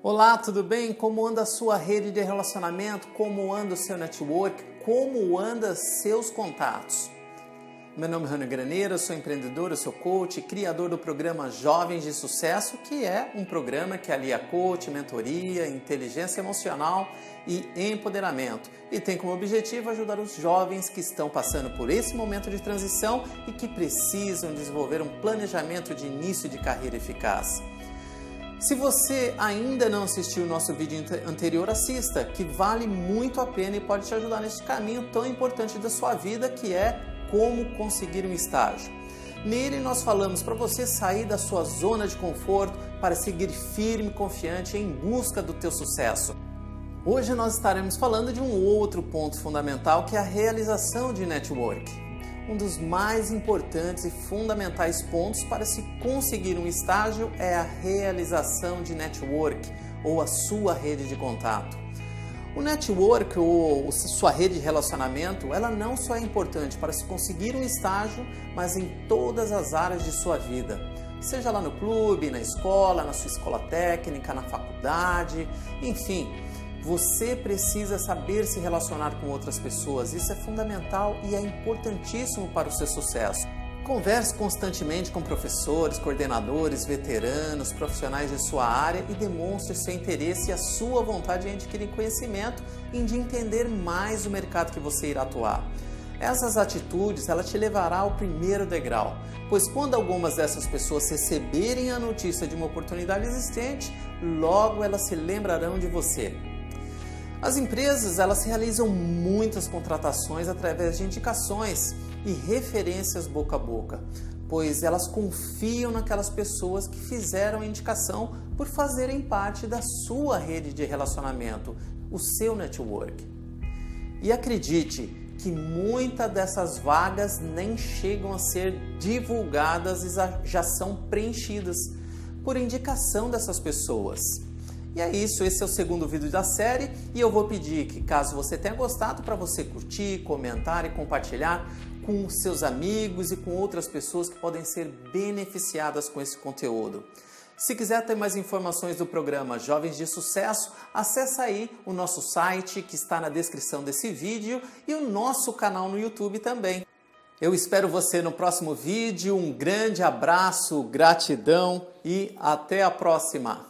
Olá, tudo bem? Como anda a sua rede de relacionamento? Como anda o seu network? Como anda seus contatos? Meu nome é Rony Graneiro, sou empreendedor, sou coach, criador do programa Jovens de Sucesso, que é um programa que alia coach, mentoria, inteligência emocional e empoderamento. E tem como objetivo ajudar os jovens que estão passando por esse momento de transição e que precisam desenvolver um planejamento de início de carreira eficaz. Se você ainda não assistiu o nosso vídeo anterior, assista, que vale muito a pena e pode te ajudar nesse caminho tão importante da sua vida que é como conseguir um estágio. Nele nós falamos para você sair da sua zona de conforto para seguir firme e confiante em busca do teu sucesso. Hoje nós estaremos falando de um outro ponto fundamental que é a realização de network um dos mais importantes e fundamentais pontos para se conseguir um estágio é a realização de network ou a sua rede de contato. O network ou sua rede de relacionamento, ela não só é importante para se conseguir um estágio, mas em todas as áreas de sua vida. Seja lá no clube, na escola, na sua escola técnica, na faculdade, enfim, você precisa saber se relacionar com outras pessoas. Isso é fundamental e é importantíssimo para o seu sucesso. Converse constantemente com professores, coordenadores, veteranos, profissionais de sua área e demonstre seu interesse e a sua vontade em adquirir conhecimento e de entender mais o mercado que você irá atuar. Essas atitudes ela te levará ao primeiro degrau, pois quando algumas dessas pessoas receberem a notícia de uma oportunidade existente, logo elas se lembrarão de você. As empresas elas realizam muitas contratações através de indicações e referências boca a boca, pois elas confiam naquelas pessoas que fizeram a indicação por fazerem parte da sua rede de relacionamento, o seu network. E acredite que muitas dessas vagas nem chegam a ser divulgadas e já são preenchidas por indicação dessas pessoas. E é isso, esse é o segundo vídeo da série e eu vou pedir que caso você tenha gostado para você curtir, comentar e compartilhar com seus amigos e com outras pessoas que podem ser beneficiadas com esse conteúdo. Se quiser ter mais informações do programa Jovens de Sucesso, acesse aí o nosso site que está na descrição desse vídeo e o nosso canal no YouTube também. Eu espero você no próximo vídeo. Um grande abraço, gratidão e até a próxima!